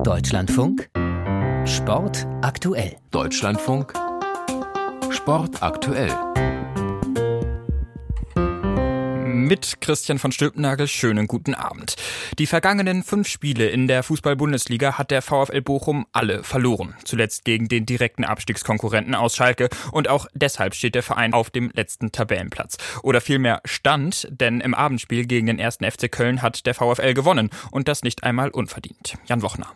Deutschlandfunk Sport aktuell. Deutschlandfunk Sport aktuell. Mit Christian von Stülpnagel schönen guten Abend. Die vergangenen fünf Spiele in der Fußball-Bundesliga hat der VfL Bochum alle verloren. Zuletzt gegen den direkten Abstiegskonkurrenten aus Schalke. Und auch deshalb steht der Verein auf dem letzten Tabellenplatz. Oder vielmehr stand, denn im Abendspiel gegen den ersten FC Köln hat der VfL gewonnen. Und das nicht einmal unverdient. Jan Wochner.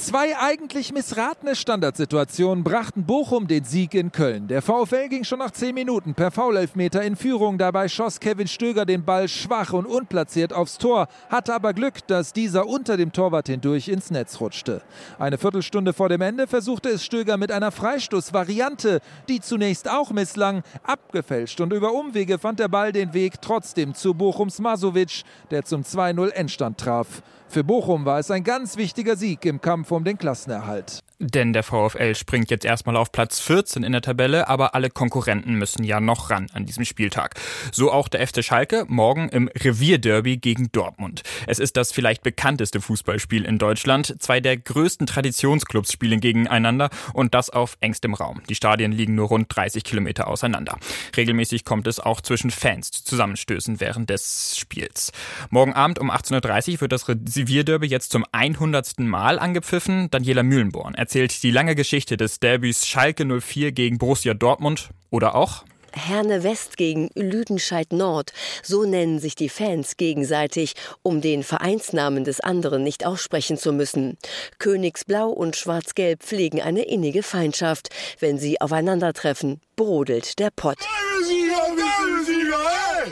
Zwei eigentlich missratene Standardsituationen brachten Bochum den Sieg in Köln. Der VfL ging schon nach 10 Minuten per Foulelfmeter in Führung. Dabei schoss Kevin Stöger den Ball schwach und unplatziert aufs Tor, hatte aber Glück, dass dieser unter dem Torwart hindurch ins Netz rutschte. Eine Viertelstunde vor dem Ende versuchte es Stöger mit einer Freistoßvariante, die zunächst auch misslang, abgefälscht und über Umwege fand der Ball den Weg trotzdem zu Bochums Masovic, der zum 2-0 Endstand traf. Für Bochum war es ein ganz wichtiger Sieg im Kampf um den Klassenerhalt. Denn der VfL springt jetzt erstmal auf Platz 14 in der Tabelle, aber alle Konkurrenten müssen ja noch ran an diesem Spieltag. So auch der FC Schalke morgen im Revierderby gegen Dortmund. Es ist das vielleicht bekannteste Fußballspiel in Deutschland. Zwei der größten Traditionsclubs spielen gegeneinander und das auf engstem Raum. Die Stadien liegen nur rund 30 Kilometer auseinander. Regelmäßig kommt es auch zwischen Fans zu Zusammenstößen während des Spiels. Morgen Abend um 18.30 Uhr wird das Revierderby jetzt zum 100. Mal angepfiffen. Daniela Mühlenborn erzählt die lange Geschichte des Derbys Schalke 04 gegen Borussia Dortmund oder auch Herne West gegen Lüdenscheid Nord. So nennen sich die Fans gegenseitig, um den Vereinsnamen des anderen nicht aussprechen zu müssen. Königsblau und Schwarz-Gelb pflegen eine innige Feindschaft. Wenn sie aufeinandertreffen, brodelt der Pott.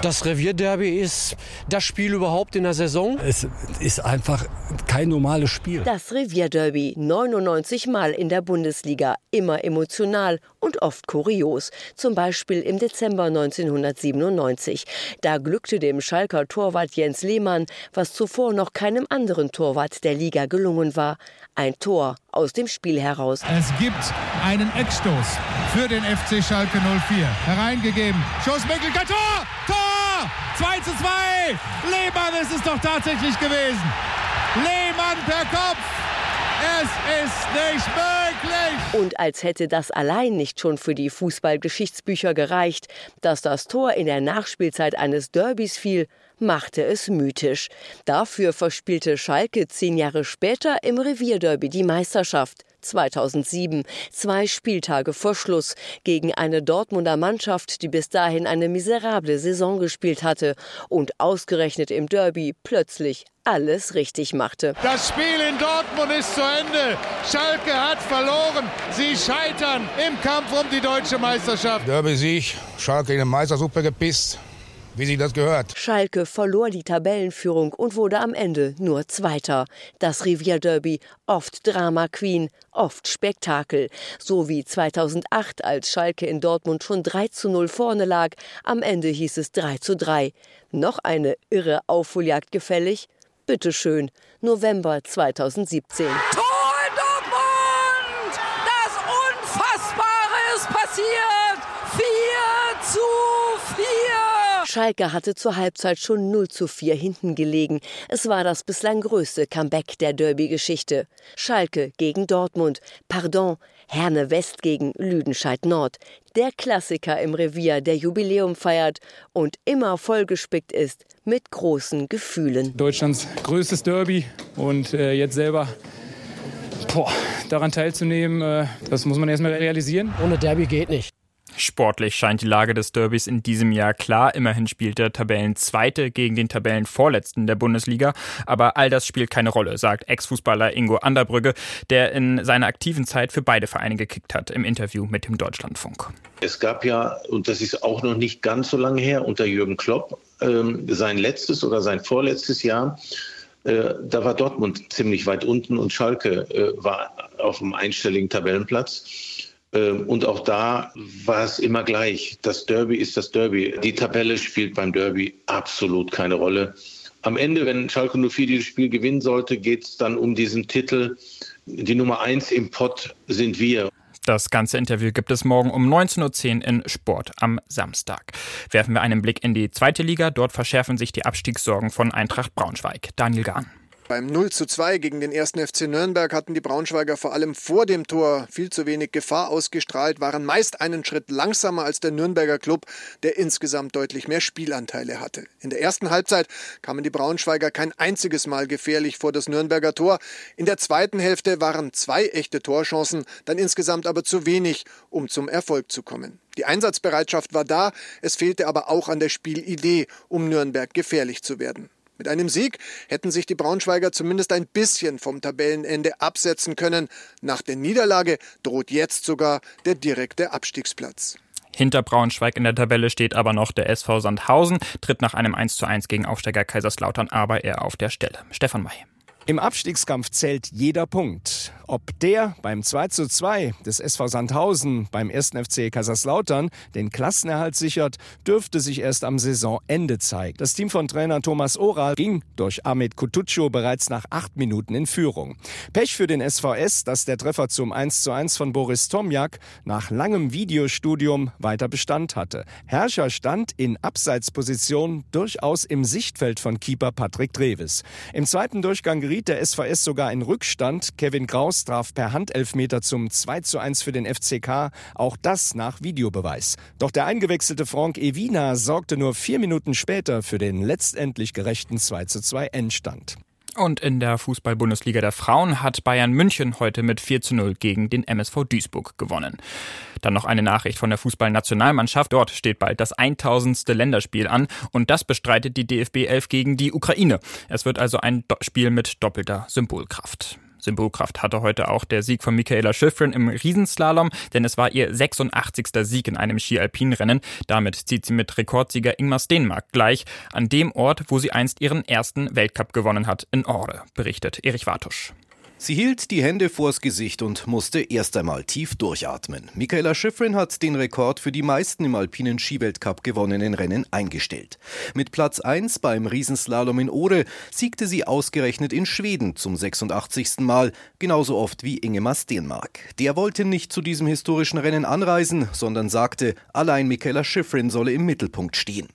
Das Revierderby ist das Spiel überhaupt in der Saison. Es ist einfach kein normales Spiel. Das Revierderby 99 Mal in der Bundesliga, immer emotional und oft kurios. Zum Beispiel im Dezember 1997. Da glückte dem Schalker Torwart Jens Lehmann, was zuvor noch keinem anderen Torwart der Liga gelungen war. Ein Tor aus dem Spiel heraus. Es gibt einen Eckstoß für den FC Schalke 04. Hereingegeben. Schuss Tor! Tor! 2 zu 2! Lehmann ist es doch tatsächlich gewesen. Lehmann per Kopf. Es ist nicht möglich. Und als hätte das allein nicht schon für die Fußballgeschichtsbücher gereicht, dass das Tor in der Nachspielzeit eines Derbys fiel, machte es mythisch. Dafür verspielte Schalke zehn Jahre später im Revierderby die Meisterschaft. 2007, zwei Spieltage vor Schluss, gegen eine Dortmunder Mannschaft, die bis dahin eine miserable Saison gespielt hatte und ausgerechnet im Derby plötzlich alles richtig machte. Das Spiel in Dortmund ist zu Ende. Schalke hat verloren. Sie scheitern im Kampf um die deutsche Meisterschaft. Derby-Sieg, Schalke in der Meistersuppe gepisst wie sich das gehört. Schalke verlor die Tabellenführung und wurde am Ende nur Zweiter. Das Revierderby, oft Drama Queen, oft Spektakel. So wie 2008, als Schalke in Dortmund schon 3 zu 0 vorne lag. Am Ende hieß es 3 zu 3. Noch eine irre Aufholjagd gefällig? Bitteschön, November 2017. Tor in Dortmund! Das Unfassbare ist passiert! Schalke hatte zur Halbzeit schon 0 zu 4 hinten gelegen. Es war das bislang größte Comeback der Derby-Geschichte. Schalke gegen Dortmund, pardon, Herne West gegen Lüdenscheid Nord. Der Klassiker im Revier, der Jubiläum feiert und immer vollgespickt ist mit großen Gefühlen. Deutschlands größtes Derby und äh, jetzt selber boah, daran teilzunehmen, äh, das muss man erstmal realisieren. Ohne Derby geht nicht. Sportlich scheint die Lage des Derbys in diesem Jahr klar. Immerhin spielt der Tabellenzweite gegen den Tabellenvorletzten der Bundesliga. Aber all das spielt keine Rolle, sagt Ex-Fußballer Ingo Anderbrügge, der in seiner aktiven Zeit für beide Vereine gekickt hat, im Interview mit dem Deutschlandfunk. Es gab ja, und das ist auch noch nicht ganz so lange her, unter Jürgen Klopp, ähm, sein letztes oder sein vorletztes Jahr. Äh, da war Dortmund ziemlich weit unten und Schalke äh, war auf einem einstelligen Tabellenplatz. Ähm, und auch da war es immer gleich. Das Derby ist das Derby. Die Tabelle spielt beim Derby absolut keine Rolle. Am Ende, wenn Schalke 04 dieses Spiel gewinnen sollte, geht es dann um diesen Titel. Die Nummer eins im Pott sind wir. Das ganze Interview gibt es morgen um 19.10 Uhr in Sport am Samstag. Werfen wir einen Blick in die zweite Liga. Dort verschärfen sich die Abstiegssorgen von Eintracht Braunschweig. Daniel Gahn. Beim 0 zu 2 gegen den 1. FC Nürnberg hatten die Braunschweiger vor allem vor dem Tor viel zu wenig Gefahr ausgestrahlt, waren meist einen Schritt langsamer als der Nürnberger Club, der insgesamt deutlich mehr Spielanteile hatte. In der ersten Halbzeit kamen die Braunschweiger kein einziges Mal gefährlich vor das Nürnberger Tor. In der zweiten Hälfte waren zwei echte Torchancen, dann insgesamt aber zu wenig, um zum Erfolg zu kommen. Die Einsatzbereitschaft war da, es fehlte aber auch an der Spielidee, um Nürnberg gefährlich zu werden. Mit einem Sieg hätten sich die Braunschweiger zumindest ein bisschen vom Tabellenende absetzen können. Nach der Niederlage droht jetzt sogar der direkte Abstiegsplatz. Hinter Braunschweig in der Tabelle steht aber noch der SV Sandhausen, tritt nach einem 1:1 gegen Aufsteiger Kaiserslautern aber eher auf der Stelle. Stefan May. Im Abstiegskampf zählt jeder Punkt. Ob der beim 2 zu 2 des SV Sandhausen beim 1. FC Kaiserslautern den Klassenerhalt sichert, dürfte sich erst am Saisonende zeigen. Das Team von Trainer Thomas Oral ging durch Ahmed Kutucu bereits nach acht Minuten in Führung. Pech für den SVS, dass der Treffer zum 1 zu 1 von Boris Tomjak nach langem Videostudium weiter Bestand hatte. Herrscher stand in Abseitsposition durchaus im Sichtfeld von Keeper Patrick Treves. Im zweiten Durchgang geriet der SVS sogar in Rückstand. Kevin Kraus traf per Handelfmeter zum 2 zu 1 für den FCK, auch das nach Videobeweis. Doch der eingewechselte Frank Evina sorgte nur vier Minuten später für den letztendlich gerechten 2 zu 2 Endstand. Und in der Fußball-Bundesliga der Frauen hat Bayern München heute mit 4 zu 0 gegen den MSV Duisburg gewonnen. Dann noch eine Nachricht von der Fußballnationalmannschaft. Dort steht bald das 1000. Länderspiel an und das bestreitet die DFB 11 gegen die Ukraine. Es wird also ein Spiel mit doppelter Symbolkraft. Symbolkraft hatte heute auch der Sieg von Michaela Schifrin im Riesenslalom, denn es war ihr 86. Sieg in einem Ski-Alpin-Rennen. Damit zieht sie mit Rekordsieger Ingmar Stenmark gleich an dem Ort, wo sie einst ihren ersten Weltcup gewonnen hat, in Ore, berichtet Erich Wartusch. Sie hielt die Hände vors Gesicht und musste erst einmal tief durchatmen. Michaela Schifrin hat den Rekord für die meisten im alpinen Skiweltcup gewonnenen Rennen eingestellt. Mit Platz 1 beim Riesenslalom in Ore siegte sie ausgerechnet in Schweden zum 86. Mal, genauso oft wie Ingemar Stenmark. Der wollte nicht zu diesem historischen Rennen anreisen, sondern sagte, allein Michaela Schifrin solle im Mittelpunkt stehen.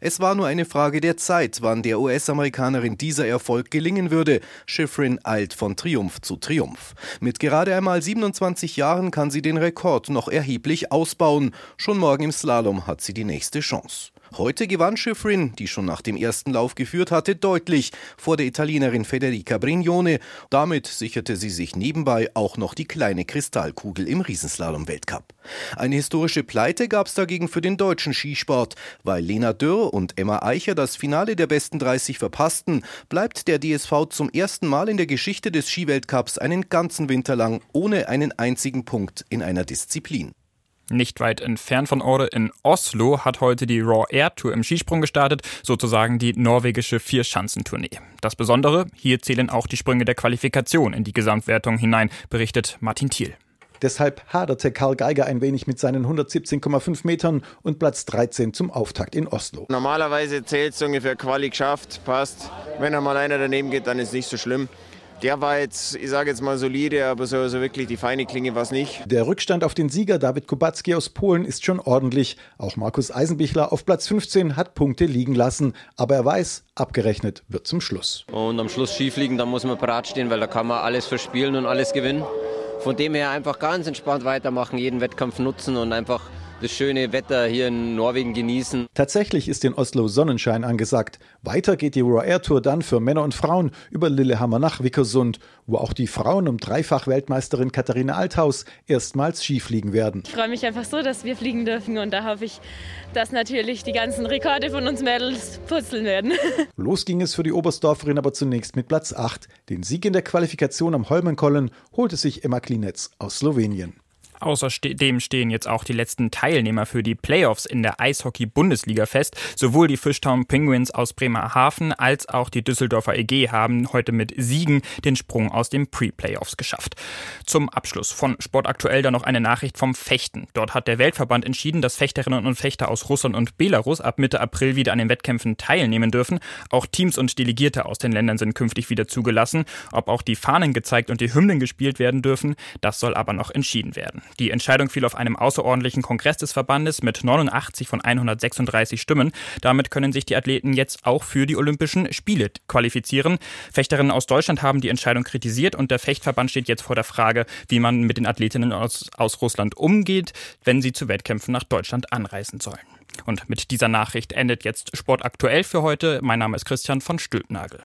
Es war nur eine Frage der Zeit, wann der US-Amerikanerin dieser Erfolg gelingen würde. Schifrin eilt von Triumph zu Triumph. Mit gerade einmal 27 Jahren kann sie den Rekord noch erheblich ausbauen. Schon morgen im Slalom hat sie die nächste Chance. Heute gewann Schifrin, die schon nach dem ersten Lauf geführt hatte, deutlich vor der Italienerin Federica Brignone. Damit sicherte sie sich nebenbei auch noch die kleine Kristallkugel im Riesenslalom-Weltcup. Eine historische Pleite gab es dagegen für den deutschen Skisport. Weil Lena Dürr und Emma Eicher das Finale der besten 30 verpassten, bleibt der DSV zum ersten Mal in der Geschichte des Skiweltcups einen ganzen Winter lang ohne einen einzigen Punkt in einer Disziplin. Nicht weit entfernt von Ore in Oslo hat heute die Raw Air Tour im Skisprung gestartet, sozusagen die norwegische Vierschanzentournee. Das Besondere, hier zählen auch die Sprünge der Qualifikation in die Gesamtwertung hinein, berichtet Martin Thiel. Deshalb haderte Karl Geiger ein wenig mit seinen 117,5 Metern und Platz 13 zum Auftakt in Oslo. Normalerweise zählt es ungefähr Quali geschafft, passt. Wenn einmal einer daneben geht, dann ist es nicht so schlimm. Der war jetzt, ich sage jetzt mal solide, aber so, so wirklich die feine Klinge war es nicht. Der Rückstand auf den Sieger David Kubacki aus Polen ist schon ordentlich. Auch Markus Eisenbichler auf Platz 15 hat Punkte liegen lassen. Aber er weiß, abgerechnet wird zum Schluss. Und am Schluss schiefliegen, da muss man parat stehen, weil da kann man alles verspielen und alles gewinnen. Von dem her einfach ganz entspannt weitermachen, jeden Wettkampf nutzen und einfach das schöne Wetter hier in Norwegen genießen. Tatsächlich ist in Oslo Sonnenschein angesagt. Weiter geht die Raw Air Tour dann für Männer und Frauen über Lillehammer nach Vickersund, wo auch die Frauen um Dreifach-Weltmeisterin Katharina Althaus erstmals Skifliegen werden. Ich freue mich einfach so, dass wir fliegen dürfen und da hoffe ich, dass natürlich die ganzen Rekorde von uns Mädels putzeln werden. Los ging es für die Oberstdorferin aber zunächst mit Platz 8. Den Sieg in der Qualifikation am Holmenkollen holte sich Emma Klinetz aus Slowenien. Außerdem stehen jetzt auch die letzten Teilnehmer für die Playoffs in der Eishockey-Bundesliga fest. Sowohl die Fishtown Penguins aus Bremerhaven als auch die Düsseldorfer EG haben heute mit Siegen den Sprung aus den Pre-Playoffs geschafft. Zum Abschluss von Sport aktuell dann noch eine Nachricht vom Fechten. Dort hat der Weltverband entschieden, dass Fechterinnen und Fechter aus Russland und Belarus ab Mitte April wieder an den Wettkämpfen teilnehmen dürfen. Auch Teams und Delegierte aus den Ländern sind künftig wieder zugelassen. Ob auch die Fahnen gezeigt und die Hymnen gespielt werden dürfen, das soll aber noch entschieden werden. Die Entscheidung fiel auf einem außerordentlichen Kongress des Verbandes mit 89 von 136 Stimmen. Damit können sich die Athleten jetzt auch für die Olympischen Spiele qualifizieren. Fechterinnen aus Deutschland haben die Entscheidung kritisiert und der Fechtverband steht jetzt vor der Frage, wie man mit den Athletinnen aus, aus Russland umgeht, wenn sie zu Wettkämpfen nach Deutschland anreisen sollen. Und mit dieser Nachricht endet jetzt Sport aktuell für heute. Mein Name ist Christian von Stülpnagel.